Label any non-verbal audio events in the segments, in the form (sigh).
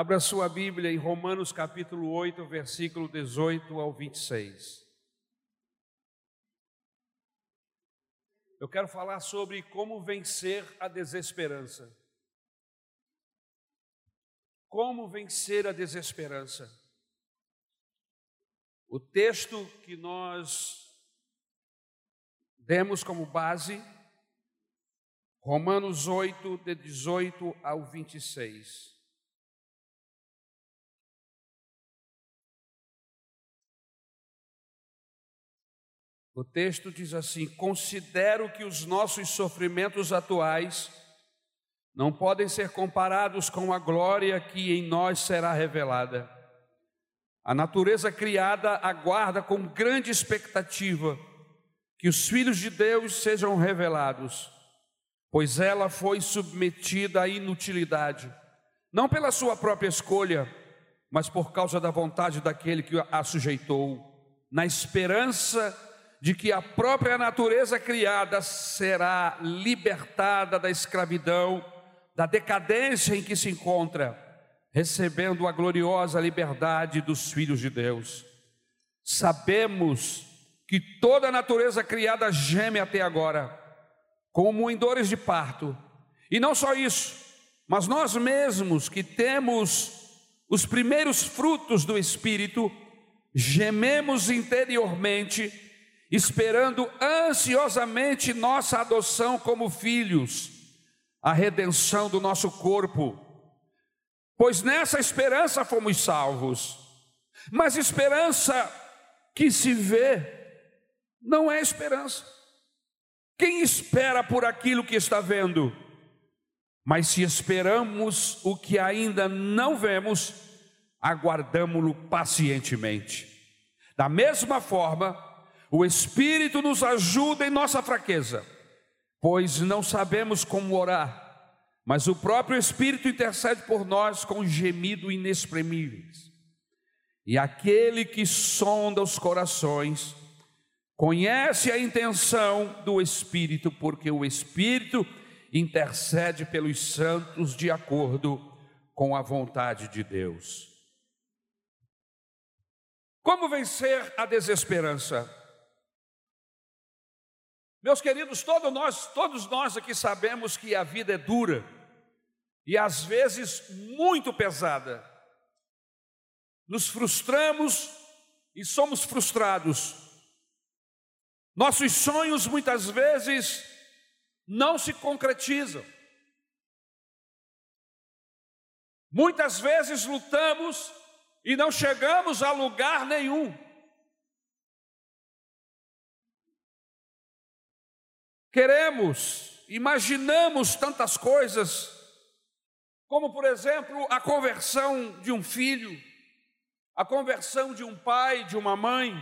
Abra sua Bíblia em Romanos capítulo 8, versículo 18 ao 26. Eu quero falar sobre como vencer a desesperança. Como vencer a desesperança. O texto que nós demos como base, Romanos 8, de 18 ao 26. O texto diz assim: Considero que os nossos sofrimentos atuais não podem ser comparados com a glória que em nós será revelada. A natureza criada aguarda com grande expectativa que os filhos de Deus sejam revelados, pois ela foi submetida à inutilidade, não pela sua própria escolha, mas por causa da vontade daquele que a sujeitou, na esperança de que a própria natureza criada será libertada da escravidão, da decadência em que se encontra, recebendo a gloriosa liberdade dos filhos de Deus. Sabemos que toda a natureza criada geme até agora, como em dores de parto. E não só isso, mas nós mesmos que temos os primeiros frutos do Espírito, gememos interiormente esperando ansiosamente nossa adoção como filhos, a redenção do nosso corpo. Pois nessa esperança fomos salvos. Mas esperança que se vê não é esperança. Quem espera por aquilo que está vendo? Mas se esperamos o que ainda não vemos, aguardamo-lo pacientemente. Da mesma forma, o Espírito nos ajuda em nossa fraqueza, pois não sabemos como orar, mas o próprio Espírito intercede por nós com gemido inexprimíveis. E aquele que sonda os corações, conhece a intenção do Espírito, porque o Espírito intercede pelos santos de acordo com a vontade de Deus. Como vencer a desesperança? Meus queridos, todos nós, todos nós aqui sabemos que a vida é dura e às vezes muito pesada. Nos frustramos e somos frustrados. Nossos sonhos muitas vezes não se concretizam. Muitas vezes lutamos e não chegamos a lugar nenhum. Queremos, imaginamos tantas coisas, como por exemplo a conversão de um filho, a conversão de um pai, de uma mãe,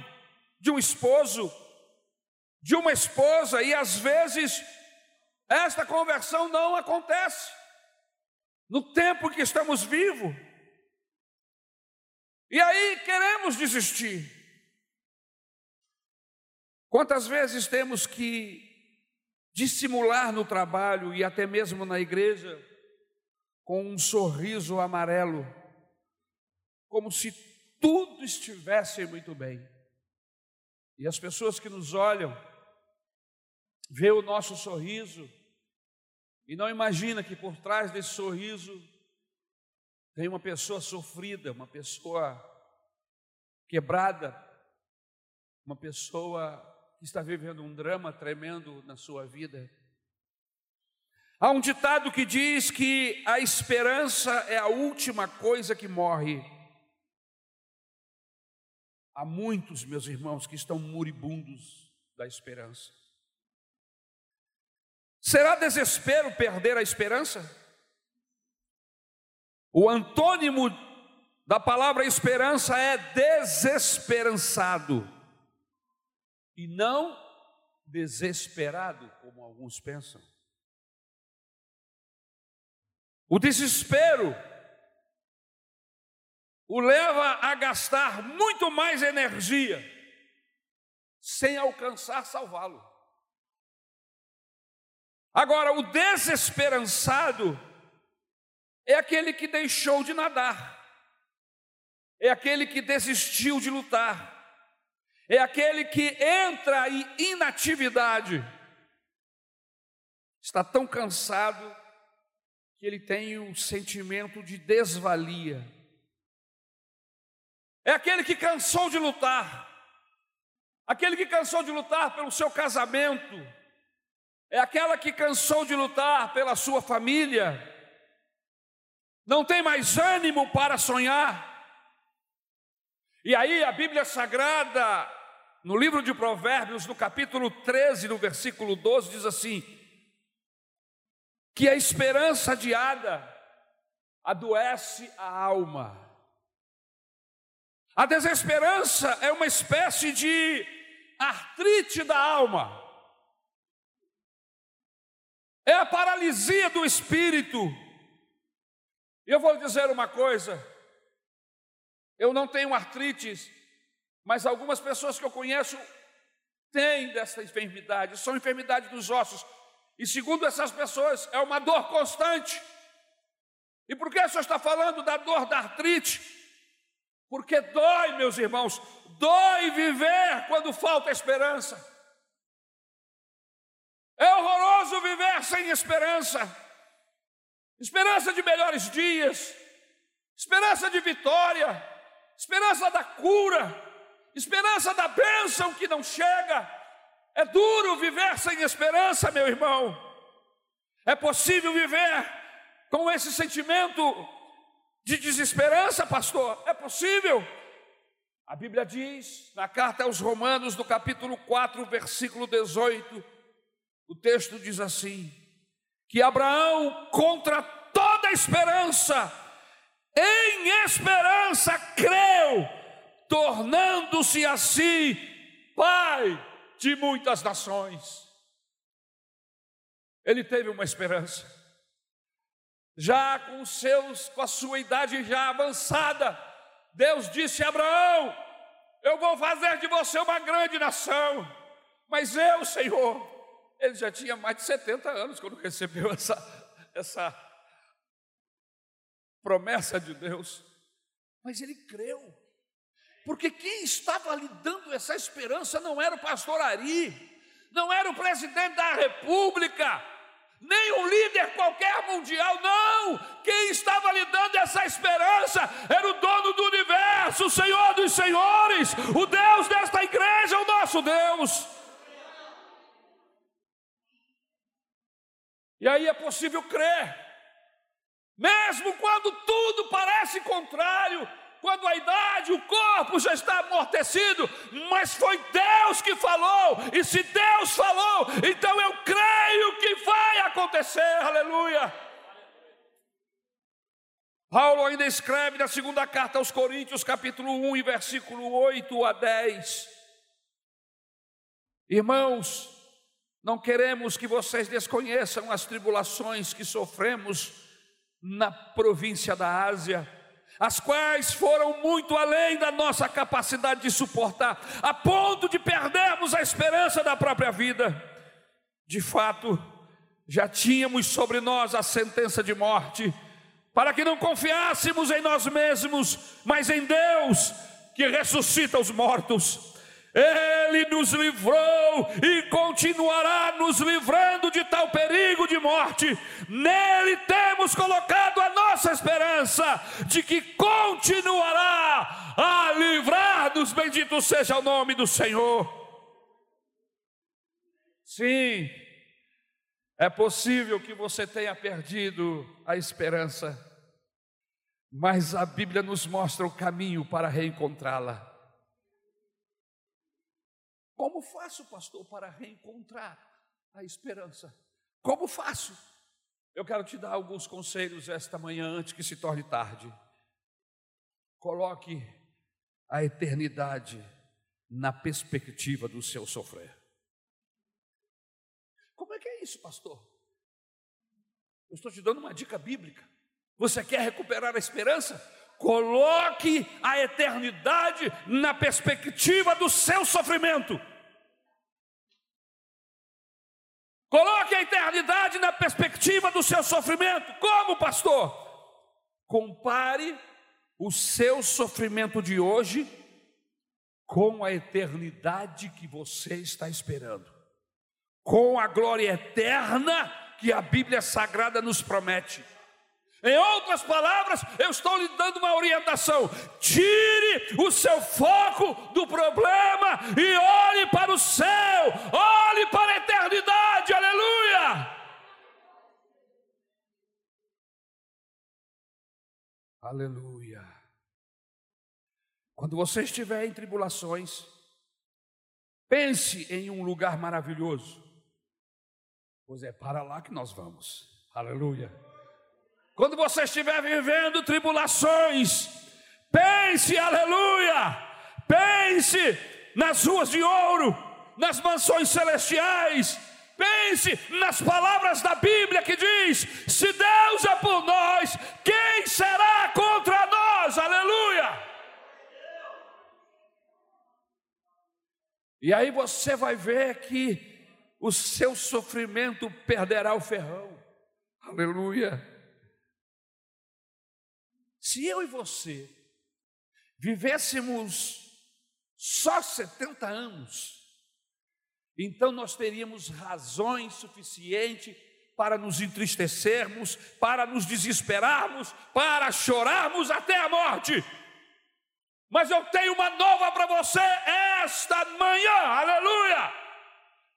de um esposo, de uma esposa, e às vezes esta conversão não acontece no tempo que estamos vivos. E aí queremos desistir. Quantas vezes temos que dissimular no trabalho e até mesmo na igreja com um sorriso amarelo, como se tudo estivesse muito bem. E as pessoas que nos olham vê o nosso sorriso e não imagina que por trás desse sorriso tem uma pessoa sofrida, uma pessoa quebrada, uma pessoa está vivendo um drama tremendo na sua vida. Há um ditado que diz que a esperança é a última coisa que morre. Há muitos, meus irmãos, que estão moribundos da esperança. Será desespero perder a esperança? O antônimo da palavra esperança é desesperançado e não desesperado, como alguns pensam. O desespero o leva a gastar muito mais energia sem alcançar salvá-lo. Agora, o desesperançado é aquele que deixou de nadar, é aquele que desistiu de lutar, é aquele que entra em inatividade, está tão cansado que ele tem um sentimento de desvalia. É aquele que cansou de lutar, aquele que cansou de lutar pelo seu casamento, é aquela que cansou de lutar pela sua família, não tem mais ânimo para sonhar. E aí a Bíblia Sagrada, no livro de Provérbios, no capítulo 13, no versículo 12, diz assim: que a esperança adiada adoece a alma. A desesperança é uma espécie de artrite da alma. É a paralisia do espírito. E eu vou dizer uma coisa: eu não tenho artrite, mas algumas pessoas que eu conheço têm dessa enfermidade, são enfermidade dos ossos. E segundo essas pessoas, é uma dor constante. E por que o senhor está falando da dor da artrite? Porque dói, meus irmãos, dói viver quando falta esperança. É horroroso viver sem esperança. Esperança de melhores dias, esperança de vitória, esperança da cura, esperança da bênção que não chega, é duro viver sem esperança, meu irmão. É possível viver com esse sentimento de desesperança, pastor? É possível. A Bíblia diz, na carta aos Romanos, no capítulo 4, versículo 18, o texto diz assim: que Abraão, contra toda esperança, em esperança creu, tornando-se assim pai de muitas nações. Ele teve uma esperança. Já com seus, com a sua idade já avançada, Deus disse a Abraão: Eu vou fazer de você uma grande nação. Mas eu, Senhor, ele já tinha mais de 70 anos quando recebeu essa, essa promessa de Deus. Mas ele creu porque quem estava lhe dando essa esperança não era o pastor Ari, não era o presidente da república, nem um líder qualquer mundial, não. Quem estava lhe dando essa esperança era o dono do universo, o Senhor dos senhores, o Deus desta igreja, o nosso Deus. E aí é possível crer, mesmo quando tudo parece contrário, quando a idade, o corpo já está amortecido, mas foi Deus que falou, e se Deus falou, então eu creio que vai acontecer, aleluia. Paulo ainda escreve na segunda carta aos Coríntios, capítulo 1, e versículo 8 a 10. Irmãos, não queremos que vocês desconheçam as tribulações que sofremos na província da Ásia as quais foram muito além da nossa capacidade de suportar, a ponto de perdermos a esperança da própria vida. De fato, já tínhamos sobre nós a sentença de morte, para que não confiássemos em nós mesmos, mas em Deus, que ressuscita os mortos. Ele nos livrou e continuará nos livrando de tal perigo de morte. Nele temos colocado a nossa esperança de que continuará a livrar-nos. Bendito seja o nome do Senhor. Sim, é possível que você tenha perdido a esperança, mas a Bíblia nos mostra o caminho para reencontrá-la. Como faço, pastor, para reencontrar a esperança? Como faço? Eu quero te dar alguns conselhos esta manhã antes que se torne tarde. Coloque a eternidade na perspectiva do seu sofrer. Como é que é isso, pastor? Eu estou te dando uma dica bíblica. Você quer recuperar a esperança? Coloque a eternidade na perspectiva do seu sofrimento. Coloque a eternidade na perspectiva do seu sofrimento. Como, pastor? Compare o seu sofrimento de hoje com a eternidade que você está esperando, com a glória eterna que a Bíblia Sagrada nos promete. Em outras palavras, eu estou lhe dando uma orientação: tire o seu foco do problema e olhe para o céu, olhe para a eternidade, aleluia! Aleluia. Quando você estiver em tribulações, pense em um lugar maravilhoso, pois é para lá que nós vamos, aleluia. Quando você estiver vivendo tribulações, pense, aleluia, pense nas ruas de ouro, nas mansões celestiais, pense nas palavras da Bíblia que diz: se Deus é por nós, quem será contra nós? Aleluia. E aí você vai ver que o seu sofrimento perderá o ferrão. Aleluia. Se eu e você vivêssemos só 70 anos, então nós teríamos razões suficientes para nos entristecermos, para nos desesperarmos, para chorarmos até a morte. Mas eu tenho uma nova para você esta manhã, aleluia!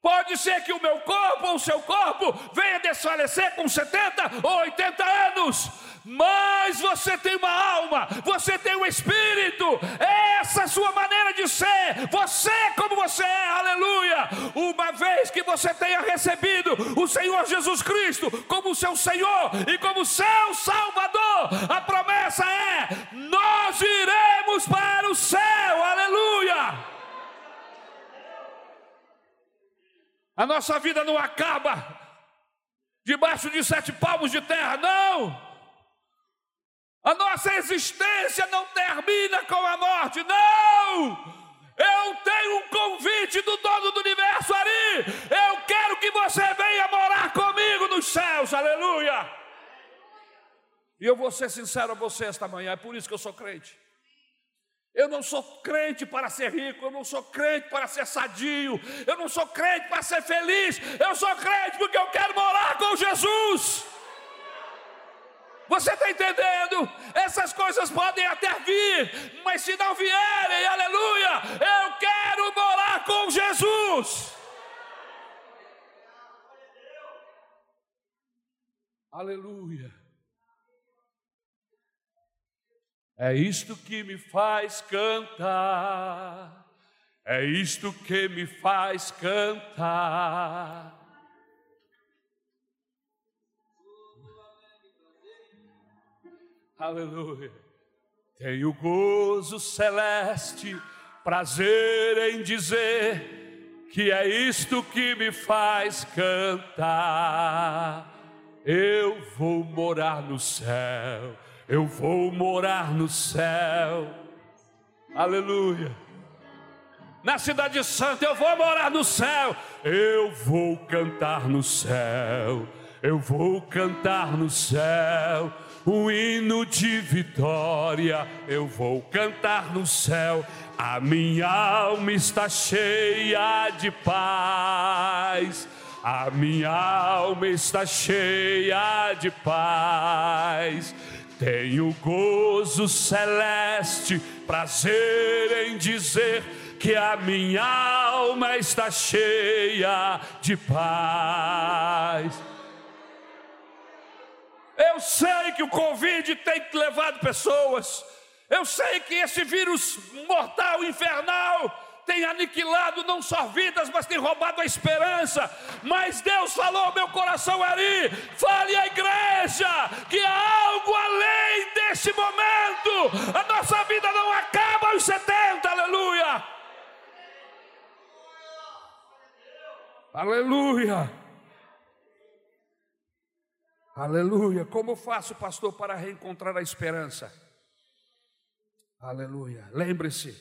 Pode ser que o meu corpo ou o seu corpo venha desfalecer com 70 ou 80 anos, mas você tem uma alma, você tem um espírito, essa é sua maneira de ser, você é como você é, aleluia. Uma vez que você tenha recebido o Senhor Jesus Cristo como seu Senhor e como seu Salvador, a promessa é: nós iremos para o céu, aleluia. A nossa vida não acaba debaixo de sete palmos de terra, não. A nossa existência não termina com a morte, não. Eu tenho um convite do dono do universo ali. Eu quero que você venha morar comigo nos céus, aleluia. E eu vou ser sincero a você esta manhã, é por isso que eu sou crente. Eu não sou crente para ser rico, eu não sou crente para ser sadio, eu não sou crente para ser feliz, eu sou crente porque eu quero morar com Jesus. Você está entendendo? Essas coisas podem até vir, mas se não vierem, aleluia, eu quero morar com Jesus. Aleluia. É isto que me faz cantar, é isto que me faz cantar. Aleluia. Tenho gozo celeste, prazer em dizer que é isto que me faz cantar. Eu vou morar no céu eu vou morar no céu. Aleluia. Na cidade santa eu vou morar no céu. Eu vou cantar no céu. Eu vou cantar no céu. Um hino de vitória. Eu vou cantar no céu. A minha alma está cheia de paz. A minha alma está cheia de paz tenho gozo celeste, prazer em dizer que a minha alma está cheia de paz. Eu sei que o Covid tem levado pessoas, eu sei que esse vírus mortal, infernal, tem aniquilado não só vidas, mas tem roubado a esperança. Mas Deus falou meu coração ali: fale à igreja que há algo além desse momento. A nossa vida não acaba aos 70, aleluia. Aleluia. Aleluia. Como faço, pastor, para reencontrar a esperança? Aleluia. Lembre-se,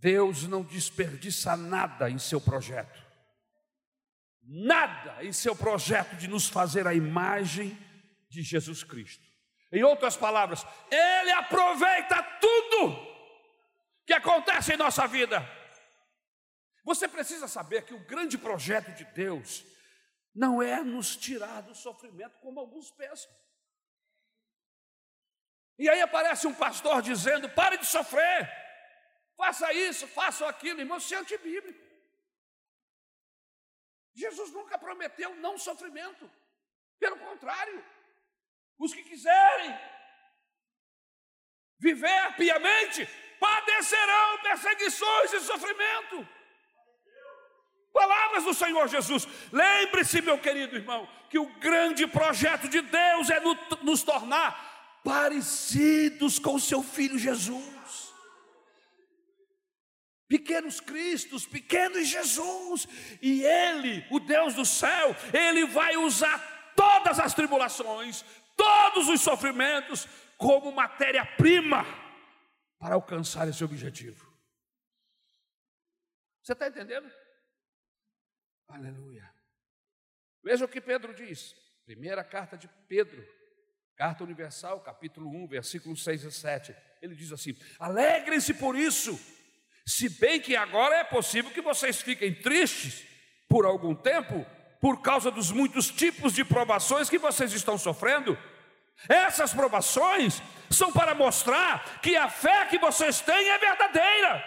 Deus não desperdiça nada em seu projeto, nada em seu projeto de nos fazer a imagem de Jesus Cristo. Em outras palavras, Ele aproveita tudo que acontece em nossa vida. Você precisa saber que o grande projeto de Deus não é nos tirar do sofrimento, como alguns pensam. E aí aparece um pastor dizendo: pare de sofrer, faça isso, faça aquilo, irmão, isso é antibíblico. Jesus nunca prometeu não sofrimento, pelo contrário, os que quiserem viver piamente padecerão perseguições e sofrimento. Palavras do Senhor Jesus. Lembre-se, meu querido irmão, que o grande projeto de Deus é nos tornar parecidos com o seu filho Jesus. Pequenos Cristos, pequenos Jesus, e Ele, o Deus do céu, Ele vai usar todas as tribulações, todos os sofrimentos, como matéria-prima para alcançar esse objetivo. Você está entendendo? Aleluia. Veja o que Pedro diz. Primeira carta de Pedro, carta universal, capítulo 1, versículos 6 e 7. Ele diz assim: Alegrem-se por isso, se bem que agora é possível que vocês fiquem tristes por algum tempo, por causa dos muitos tipos de provações que vocês estão sofrendo. Essas provações são para mostrar que a fé que vocês têm é verdadeira,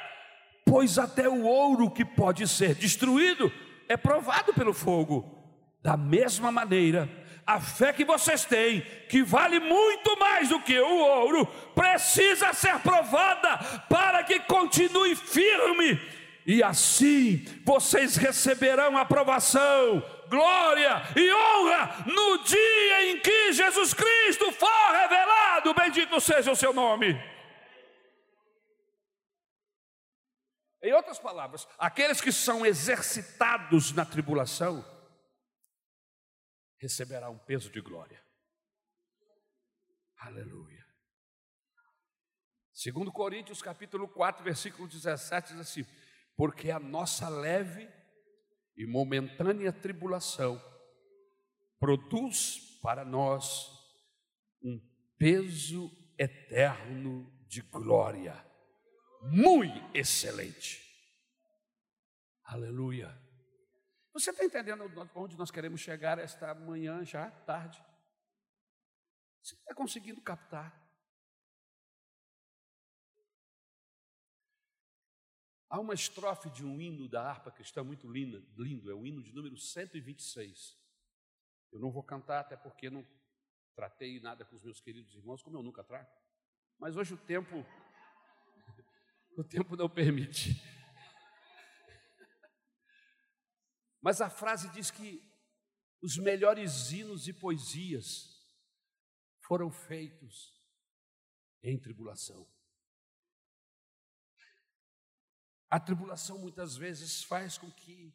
pois até o ouro que pode ser destruído é provado pelo fogo. Da mesma maneira, a fé que vocês têm, que vale muito mais do que o ouro, precisa ser provada para que continue firme, e assim vocês receberão aprovação, glória e honra no dia em que Jesus Cristo for revelado. Bendito seja o seu nome. Em outras palavras, aqueles que são exercitados na tribulação receberá um peso de glória. Aleluia. Segundo Coríntios capítulo 4, versículo 17 diz assim: "Porque a nossa leve e momentânea tribulação produz para nós um peso eterno de glória." Muito excelente. Aleluia. Você está entendendo onde nós queremos chegar esta manhã já, tarde? Você está conseguindo captar? Há uma estrofe de um hino da harpa cristã muito linda, lindo, é o hino de número 126. Eu não vou cantar, até porque não tratei nada com os meus queridos irmãos, como eu nunca trago. Mas hoje o tempo o tempo não permite. Mas a frase diz que os melhores hinos e poesias foram feitos em tribulação. A tribulação muitas vezes faz com que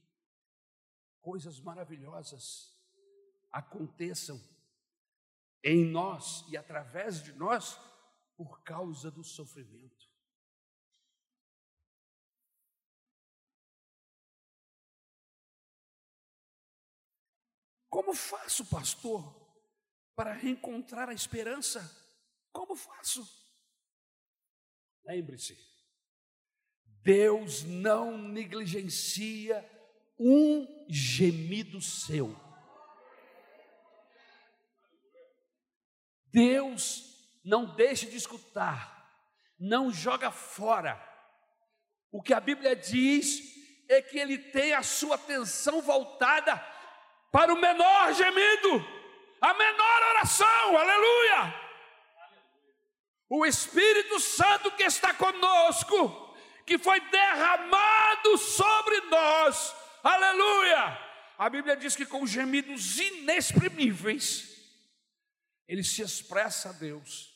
coisas maravilhosas aconteçam em nós e através de nós por causa do sofrimento. Como faço, pastor, para reencontrar a esperança? Como faço? Lembre-se, Deus não negligencia um gemido seu. Deus não deixa de escutar, não joga fora. O que a Bíblia diz é que Ele tem a sua atenção voltada para o menor gemido, a menor oração, aleluia. O Espírito Santo que está conosco, que foi derramado sobre nós, aleluia. A Bíblia diz que com gemidos inexprimíveis, ele se expressa a Deus,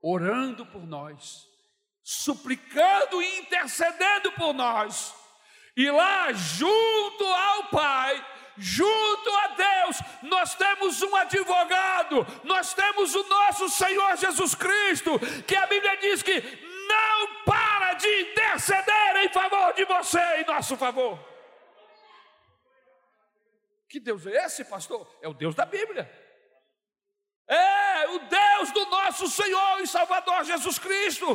orando por nós, suplicando e intercedendo por nós, e lá junto ao Pai, junto a Deus, nós temos um advogado, nós temos o nosso Senhor Jesus Cristo, que a Bíblia diz que não para de interceder em favor de você, em nosso favor. Que Deus é esse, pastor? É o Deus da Bíblia. É o Deus do nosso Senhor e Salvador Jesus Cristo.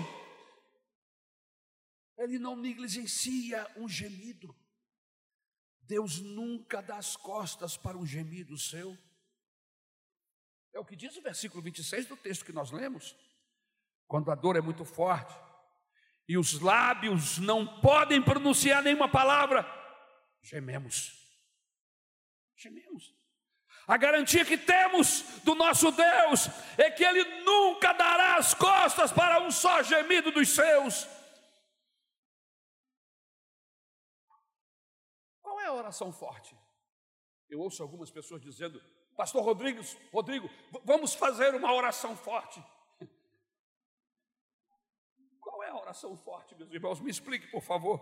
Ele não negligencia um gemido. Deus nunca dá as costas para um gemido seu. É o que diz o versículo 26 do texto que nós lemos. Quando a dor é muito forte e os lábios não podem pronunciar nenhuma palavra, gememos. Gememos. A garantia que temos do nosso Deus é que Ele nunca dará as costas para um só gemido dos seus. A oração forte? Eu ouço algumas pessoas dizendo: Pastor Rodrigues, Rodrigo, vamos fazer uma oração forte. (laughs) Qual é a oração forte, meus irmãos? Me explique, por favor.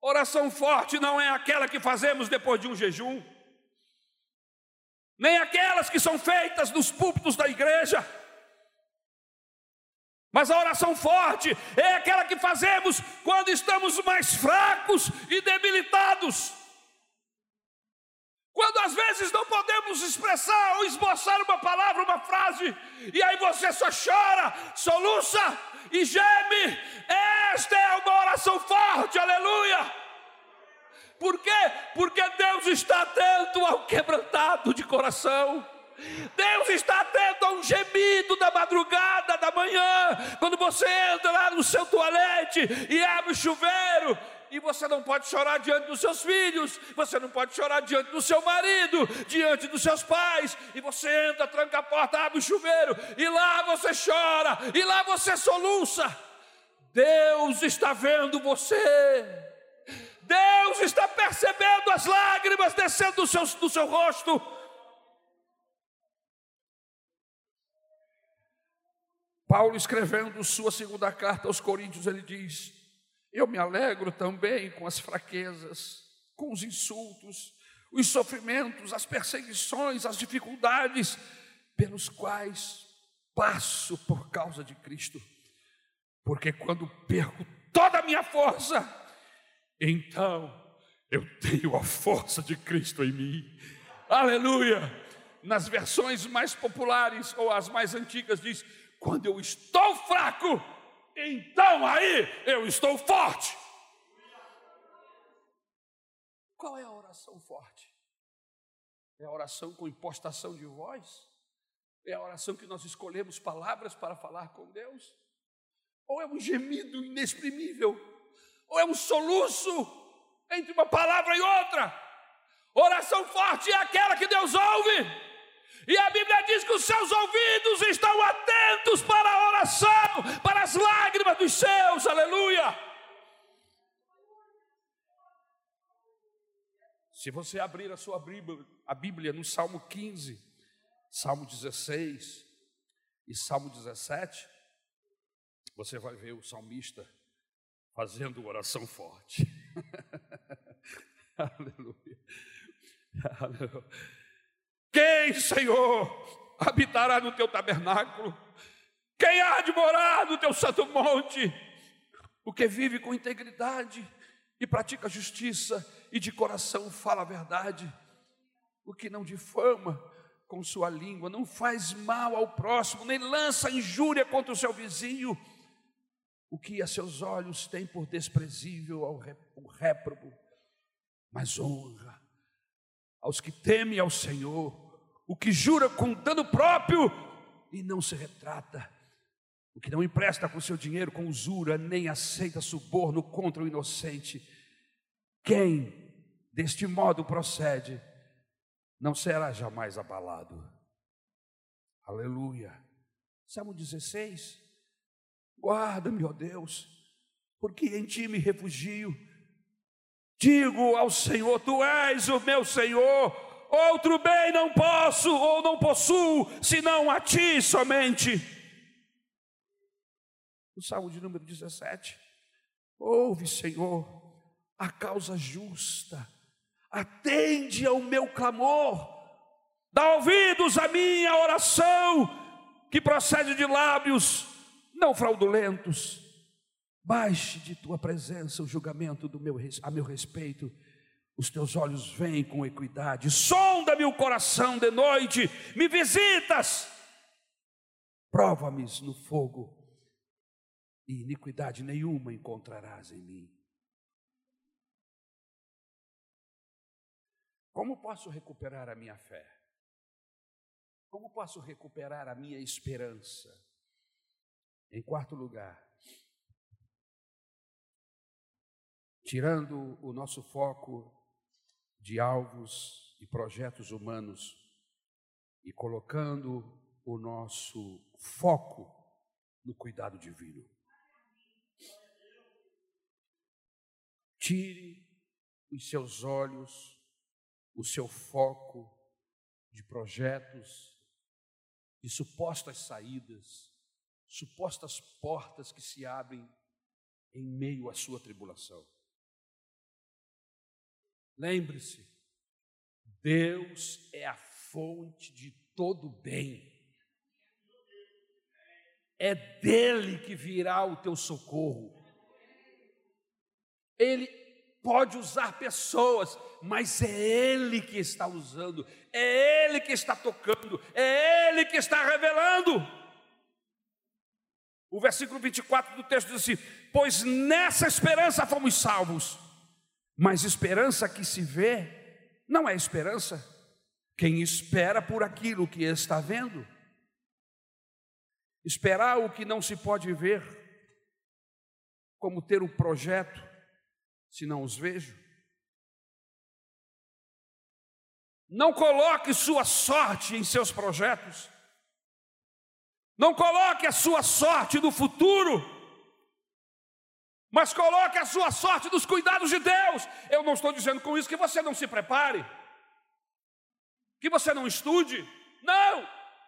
Oração forte não é aquela que fazemos depois de um jejum, nem aquelas que são feitas nos púlpitos da igreja. Mas a oração forte é aquela que fazemos quando estamos mais fracos e debilitados. Quando às vezes não podemos expressar ou esboçar uma palavra, uma frase, e aí você só chora, soluça e geme, esta é uma oração forte, aleluia. Por quê? Porque Deus está atento ao quebrantado de coração. Deus está atento a um gemido da madrugada, da manhã, quando você entra lá no seu toalete e abre o chuveiro e você não pode chorar diante dos seus filhos, você não pode chorar diante do seu marido, diante dos seus pais, e você entra, tranca a porta, abre o chuveiro, e lá você chora, e lá você soluça. Deus está vendo você, Deus está percebendo as lágrimas descendo do seu, do seu rosto. Paulo escrevendo sua segunda carta aos Coríntios, ele diz: eu me alegro também com as fraquezas, com os insultos, os sofrimentos, as perseguições, as dificuldades pelos quais passo por causa de Cristo. Porque quando perco toda a minha força, então eu tenho a força de Cristo em mim. Aleluia! Nas versões mais populares ou as mais antigas diz: quando eu estou fraco, então aí eu estou forte. Qual é a oração forte? É a oração com impostação de voz? É a oração que nós escolhemos palavras para falar com Deus? Ou é um gemido inexprimível? Ou é um soluço entre uma palavra e outra? Oração forte é aquela que Deus ouve. E a Bíblia diz que os seus ouvidos estão atentos para a oração, para as lágrimas dos seus, aleluia. Se você abrir a sua Bíblia, a Bíblia no Salmo 15, Salmo 16 e Salmo 17, você vai ver o salmista fazendo oração forte. (laughs) Aleluia. Aleluia. Quem, Senhor, habitará no teu tabernáculo? Quem há de morar no teu santo monte? O que vive com integridade e pratica justiça e de coração fala a verdade. O que não difama com sua língua, não faz mal ao próximo, nem lança injúria contra o seu vizinho. O que a seus olhos tem por desprezível ao réprobo, mas honra aos que temem ao Senhor o que jura com dano próprio e não se retrata, o que não empresta com seu dinheiro com usura, nem aceita suborno contra o inocente. Quem deste modo procede, não será jamais abalado. Aleluia. Salmo 16. Guarda-me, ó Deus, porque em ti me refugio. Digo ao Senhor: Tu és o meu Senhor Outro bem não posso ou não possuo, senão a ti somente. O Salmo de número 17. Ouve, Senhor, a causa justa, atende ao meu clamor, dá ouvidos à minha oração, que procede de lábios não fraudulentos. Baixe de tua presença o julgamento do meu, a meu respeito os teus olhos veem com equidade, sonda-me o coração de noite, me visitas, prova-me no fogo, e iniquidade nenhuma encontrarás em mim. Como posso recuperar a minha fé? Como posso recuperar a minha esperança? Em quarto lugar, tirando o nosso foco de alvos e projetos humanos e colocando o nosso foco no cuidado divino. Tire os seus olhos, o seu foco de projetos, de supostas saídas, supostas portas que se abrem em meio à sua tribulação. Lembre-se, Deus é a fonte de todo bem. É dele que virá o teu socorro. Ele pode usar pessoas, mas é Ele que está usando, é Ele que está tocando, é Ele que está revelando. O versículo 24 do texto diz assim: Pois nessa esperança fomos salvos. Mas esperança que se vê não é esperança. Quem espera por aquilo que está vendo. Esperar o que não se pode ver, como ter um projeto, se não os vejo. Não coloque sua sorte em seus projetos. Não coloque a sua sorte no futuro mas coloque a sua sorte nos cuidados de Deus. Eu não estou dizendo com isso que você não se prepare, que você não estude. Não,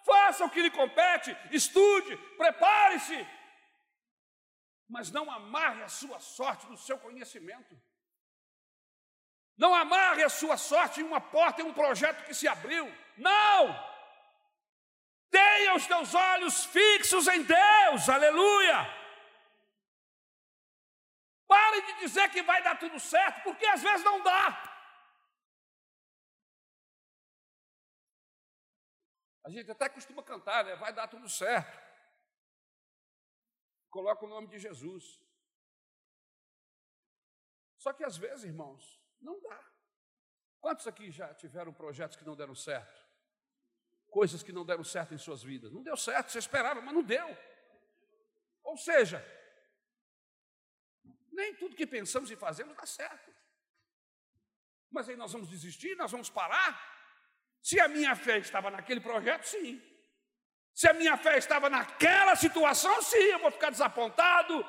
faça o que lhe compete, estude, prepare-se, mas não amarre a sua sorte no seu conhecimento. Não amarre a sua sorte em uma porta, em um projeto que se abriu. Não! Tenha os teus olhos fixos em Deus, aleluia! Pare de dizer que vai dar tudo certo, porque às vezes não dá. A gente até costuma cantar, né? Vai dar tudo certo. Coloca o nome de Jesus. Só que às vezes, irmãos, não dá. Quantos aqui já tiveram projetos que não deram certo? Coisas que não deram certo em suas vidas? Não deu certo, você esperava, mas não deu. Ou seja, nem tudo que pensamos e fazemos dá certo. Mas aí nós vamos desistir, nós vamos parar? Se a minha fé estava naquele projeto, sim. Se a minha fé estava naquela situação, sim, eu vou ficar desapontado,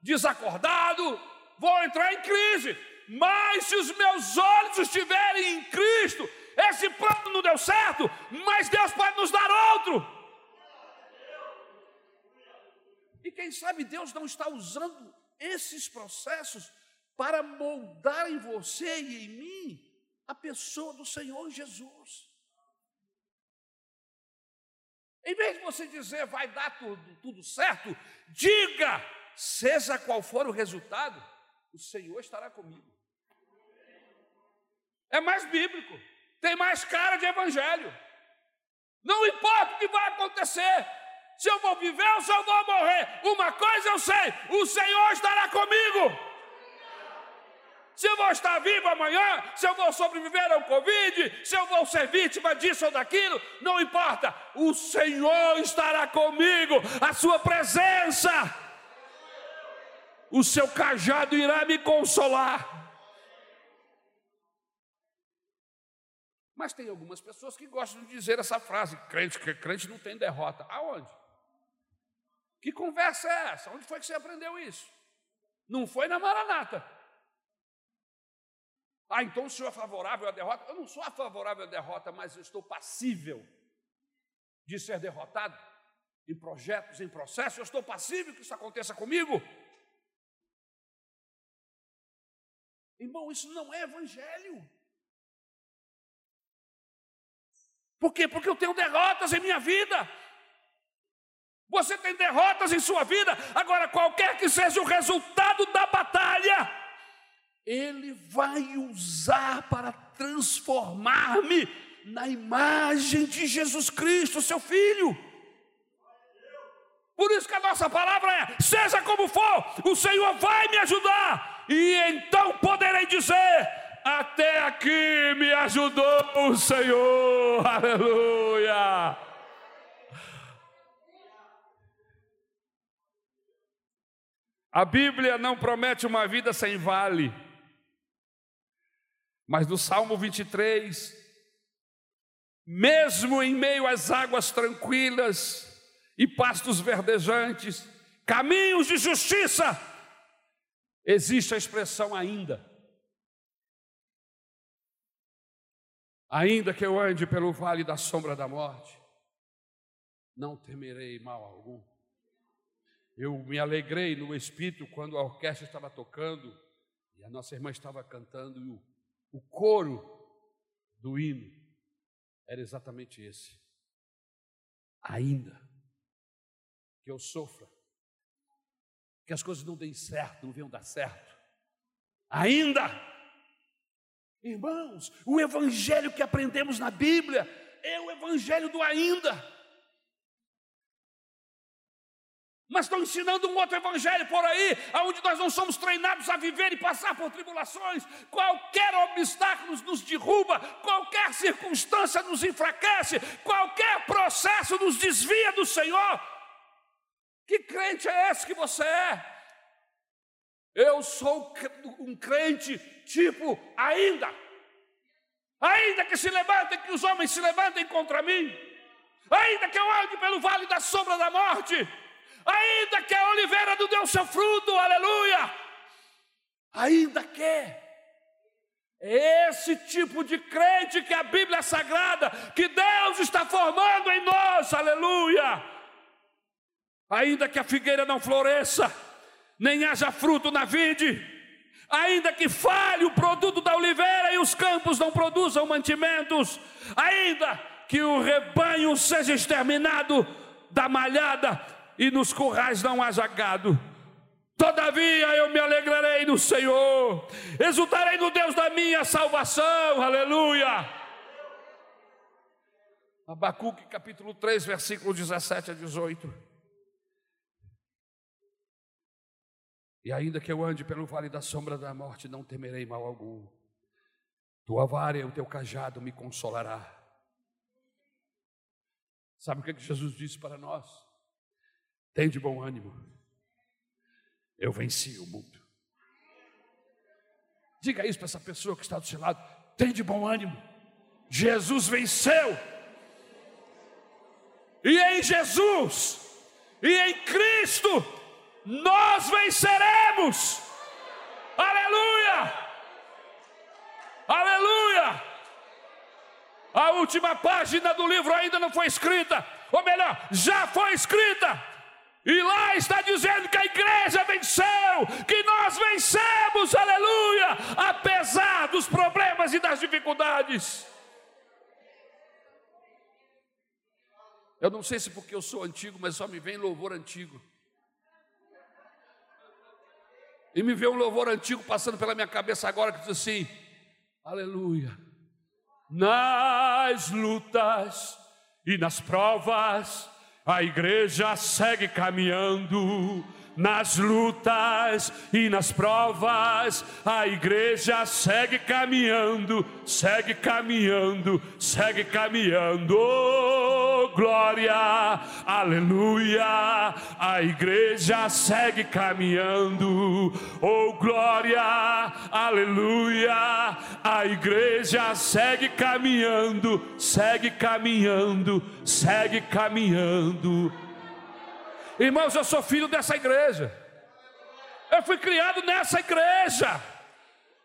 desacordado, vou entrar em crise. Mas se os meus olhos estiverem em Cristo, esse plano não deu certo, mas Deus pode nos dar outro. E quem sabe Deus não está usando esses processos para moldar em você e em mim a pessoa do Senhor Jesus. Em vez de você dizer vai dar tudo, tudo certo, diga, seja qual for o resultado, o Senhor estará comigo. É mais bíblico, tem mais cara de evangelho. Não importa o que vai acontecer, se eu vou viver ou se eu vou morrer. Uma coisa eu sei: o Senhor estará comigo. Se eu vou estar vivo amanhã, se eu vou sobreviver ao Covid, se eu vou ser vítima disso ou daquilo, não importa, o Senhor estará comigo, a Sua presença, o seu cajado irá me consolar. Mas tem algumas pessoas que gostam de dizer essa frase: crente, que crente não tem derrota. Aonde? Que conversa é essa? Onde foi que você aprendeu isso? Não foi na Maranata. Ah, então o senhor é favorável à derrota? Eu não sou favorável à derrota, mas eu estou passível de ser derrotado em projetos, em processos. Eu estou passível que isso aconteça comigo. Irmão, isso não é evangelho. Por quê? Porque eu tenho derrotas em minha vida. Você tem derrotas em sua vida, agora, qualquer que seja o resultado da batalha, Ele vai usar para transformar-me na imagem de Jesus Cristo, seu Filho. Por isso que a nossa palavra é: seja como for, o Senhor vai me ajudar, e então poderei dizer: até aqui me ajudou o Senhor, (laughs) aleluia. A Bíblia não promete uma vida sem vale, mas no Salmo 23, mesmo em meio às águas tranquilas e pastos verdejantes, caminhos de justiça, existe a expressão ainda. Ainda que eu ande pelo vale da sombra da morte, não temerei mal algum eu me alegrei no espírito quando a orquestra estava tocando e a nossa irmã estava cantando e o, o coro do hino era exatamente esse. Ainda que eu sofra, que as coisas não deem certo, não venham dar certo, ainda, irmãos, o evangelho que aprendemos na Bíblia é o evangelho do ainda. Mas estão ensinando um outro evangelho por aí, onde nós não somos treinados a viver e passar por tribulações. Qualquer obstáculo nos derruba, qualquer circunstância nos enfraquece, qualquer processo nos desvia do Senhor. Que crente é esse que você é? Eu sou um crente tipo ainda. Ainda que se levantem, que os homens se levantem contra mim, ainda que eu ande pelo vale da sombra da morte, ainda que a oliveira não deu seu fruto, aleluia, ainda que. É esse tipo de crente que a Bíblia é sagrada, que Deus está formando em nós, aleluia. Ainda que a figueira não floresça, nem haja fruto na vide, ainda que falhe o produto da oliveira e os campos não produzam mantimentos, ainda que o rebanho seja exterminado da malhada, e nos currais não haja gado. Todavia eu me alegrarei no Senhor, exultarei no Deus da minha salvação, aleluia. Abacuque capítulo 3, versículo 17 a 18. E ainda que eu ande pelo vale da sombra da morte, não temerei mal algum. Tua vara e o teu cajado me consolará. Sabe o que, é que Jesus disse para nós? Tem de bom ânimo. Eu venci o mundo. Diga isso para essa pessoa que está do seu lado. Tem de bom ânimo. Jesus venceu. E em Jesus, e em Cristo, nós venceremos. Aleluia! Aleluia! A última página do livro ainda não foi escrita, ou melhor, já foi escrita. E lá está dizendo que a igreja venceu, que nós vencemos, aleluia, apesar dos problemas e das dificuldades. Eu não sei se porque eu sou antigo, mas só me vem louvor antigo. E me vê um louvor antigo passando pela minha cabeça agora que diz assim: Aleluia. Nas lutas e nas provas a igreja segue caminhando nas lutas e nas provas, a igreja segue caminhando, segue caminhando, segue caminhando. Oh, glória, aleluia. A igreja segue caminhando. Oh, glória, aleluia. A igreja segue caminhando, segue caminhando, segue caminhando Irmãos, eu sou filho dessa igreja. Eu fui criado nessa igreja.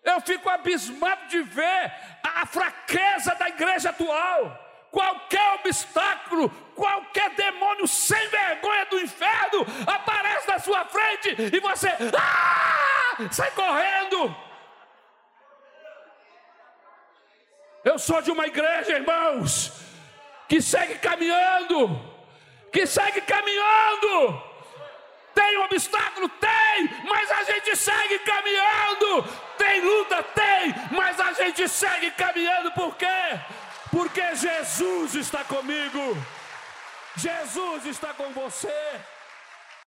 Eu fico abismado de ver a fraqueza da igreja atual. Qualquer obstáculo, qualquer demônio sem vergonha do inferno aparece na sua frente e você ah, sai correndo. Eu sou de uma igreja, irmãos, que segue caminhando que segue caminhando. Tem um obstáculo? Tem, mas a gente segue caminhando. Tem luta? Tem, mas a gente segue caminhando, por quê? Porque Jesus está comigo, Jesus está com você.